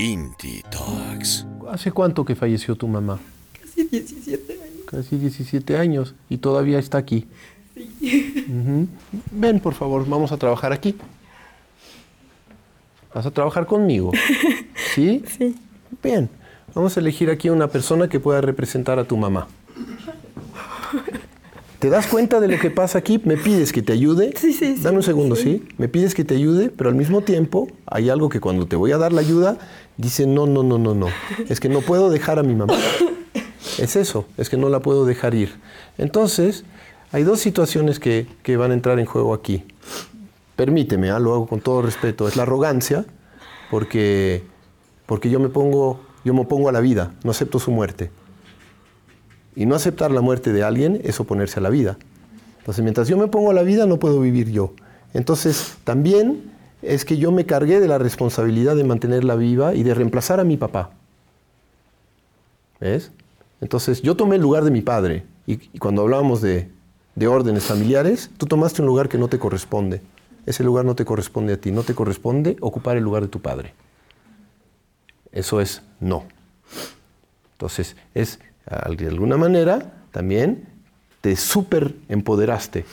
Inti Talks. ¿Hace cuánto que falleció tu mamá? Casi 17 años. Casi 17 años y todavía está aquí. Ujú. Ven, por favor, vamos a trabajar aquí. ¿Vas a trabajar conmigo? ¿Sí? Sí. Bien. Vamos a elegir aquí una persona que pueda representar a tu mamá. ¿Te das cuenta de lo que pasa aquí? ¿Me pides que te ayude? Sí, sí, sí, Dame un segundo, sí. ¿sí? Me pides que te ayude, pero al mismo tiempo hay algo que cuando te voy a dar la ayuda, dice, no, no, no, no, no. Es que no puedo dejar a mi mamá. Es eso, es que no la puedo dejar ir. Entonces, hay dos situaciones que, que van a entrar en juego aquí. Permíteme, ¿ah? lo hago con todo respeto. Es la arrogancia, porque, porque yo, me pongo, yo me opongo a la vida, no acepto su muerte. Y no aceptar la muerte de alguien es oponerse a la vida. Entonces, mientras yo me pongo a la vida, no puedo vivir yo. Entonces, también es que yo me cargué de la responsabilidad de mantenerla viva y de reemplazar a mi papá. ¿Ves? Entonces, yo tomé el lugar de mi padre. Y, cuando hablábamos de, de órdenes familiares, tú tomaste un lugar que no te corresponde. Ese lugar no te corresponde a ti. No te corresponde ocupar el lugar de tu padre. Eso es no. Entonces, es de alguna manera también te super empoderaste,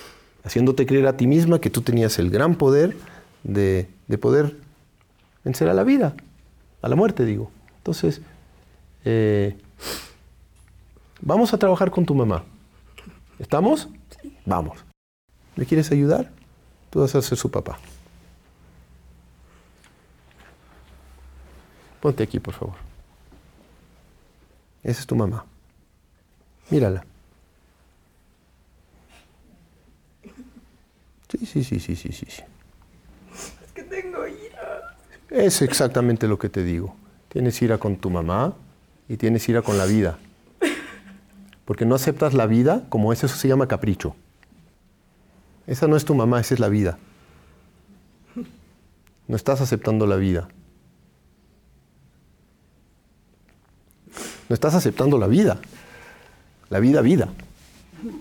haciéndote creer a ti misma que tú tenías el gran poder de, de poder vencer a la vida, a la muerte, digo. Entonces, eh, vamos a trabajar con tu mamá. ¿Estamos? Vamos. ¿Me quieres ayudar? Tú vas a ser su papá. Ponte aquí, por favor. Esa es tu mamá. Mírala. Sí, sí, sí, sí, sí, sí. sí. Es que tengo ira. Es exactamente lo que te digo. Tienes ira con tu mamá y tienes ira con la vida. Porque no aceptas la vida como es, eso se llama capricho. Esa no es tu mamá, esa es la vida. No estás aceptando la vida. No estás aceptando la vida. La vida, vida.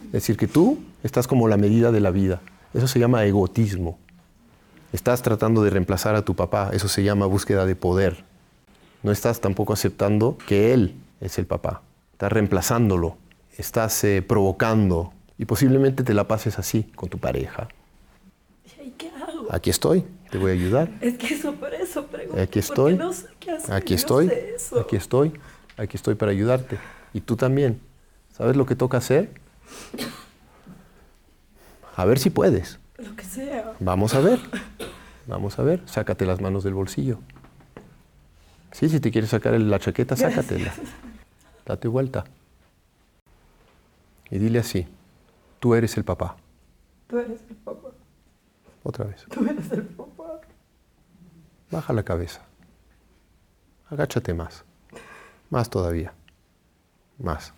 Es decir, que tú estás como la medida de la vida. Eso se llama egotismo. Estás tratando de reemplazar a tu papá, eso se llama búsqueda de poder. No estás tampoco aceptando que él es el papá. Estás reemplazándolo, estás eh, provocando y posiblemente te la pases así con tu pareja. ¿Y qué hago? Aquí estoy, te voy a ayudar. Es que eso por eso pregunto. Aquí estoy. no sé qué hacer. Aquí estoy, aquí estoy, aquí estoy para ayudarte. Y tú también. ¿Sabes lo que toca hacer? A ver si puedes. Lo que sea. Vamos a ver. Vamos a ver. Sácate las manos del bolsillo. Sí, si te quieres sacar la chaqueta, sácatela. Date vuelta. Y dile así. Tú eres el papá. Tú eres el papá. Otra vez. Tú eres el papá. Baja la cabeza. Agáchate más. Más todavía. Más.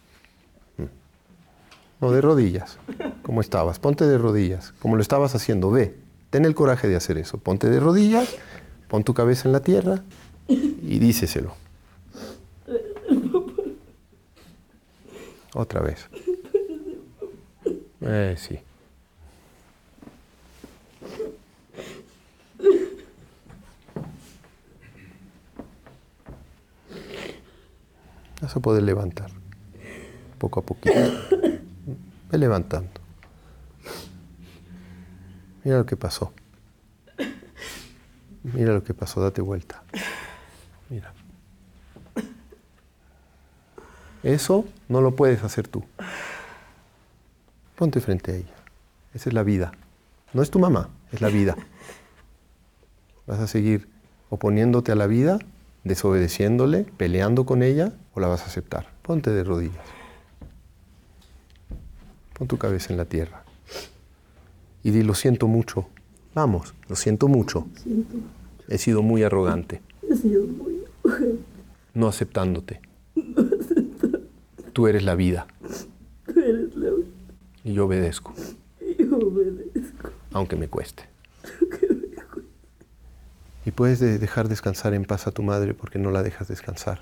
No, de rodillas. Como estabas. Ponte de rodillas. Como lo estabas haciendo. Ve. Ten el coraje de hacer eso. Ponte de rodillas. Pon tu cabeza en la tierra. Y díceselo. Otra vez. Eh, sí. Vas a poder levantar. Poco a poquito. Ve levantando. Mira lo que pasó. Mira lo que pasó, date vuelta. Mira. Eso no lo puedes hacer tú. Ponte frente a ella. Esa es la vida. No es tu mamá, es la vida. ¿Vas a seguir oponiéndote a la vida, desobedeciéndole, peleando con ella o la vas a aceptar? Ponte de rodillas. Pon tu cabeza en la tierra. Y di, lo siento mucho. Vamos, lo siento mucho. He sido muy arrogante, He sido muy no aceptándote. Tú eres la vida Tú eres la vida. y yo obedezco, Y yo obedezco. aunque me cueste. Y puedes de- dejar descansar en paz a tu madre porque no la dejas descansar.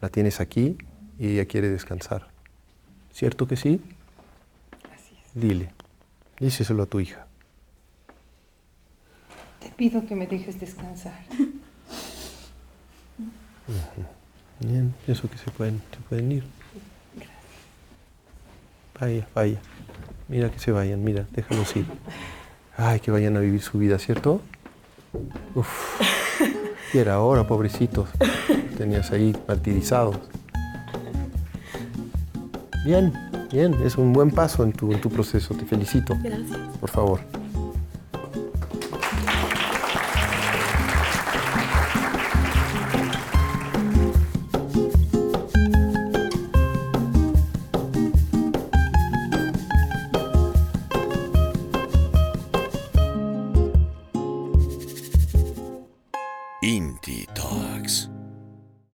La tienes aquí y ella quiere descansar. ¿Cierto que sí? Dile, díselo a tu hija. Te pido que me dejes descansar. Bien, pienso que se pueden, se pueden ir. Vaya, vaya. Mira que se vayan, mira, déjalos ir. Ay, que vayan a vivir su vida, ¿cierto? Uf. Y era ahora, pobrecitos. Tenías ahí martirizados. Bien, bien, es un buen paso en tu, en tu proceso, te felicito. Gracias. Por favor.